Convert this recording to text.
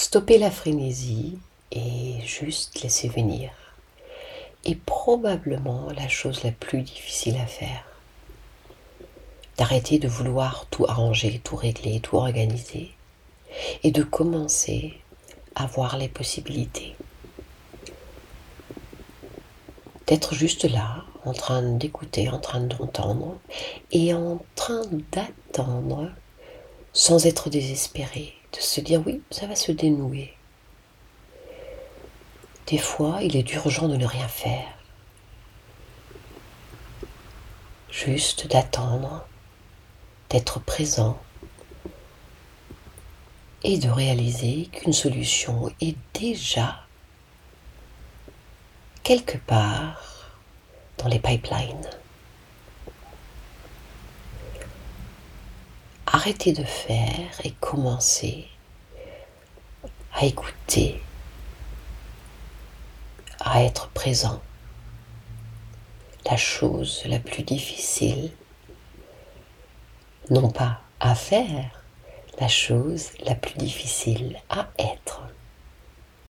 Stopper la frénésie et juste laisser venir est probablement la chose la plus difficile à faire. D'arrêter de vouloir tout arranger, tout régler, tout organiser et de commencer à voir les possibilités. D'être juste là, en train d'écouter, en train d'entendre et en train d'attendre sans être désespéré, de se dire oui, ça va se dénouer. Des fois, il est urgent de ne rien faire. Juste d'attendre, d'être présent et de réaliser qu'une solution est déjà quelque part dans les pipelines. Arrêtez de faire et commencez à écouter, à être présent. La chose la plus difficile, non pas à faire, la chose la plus difficile à être.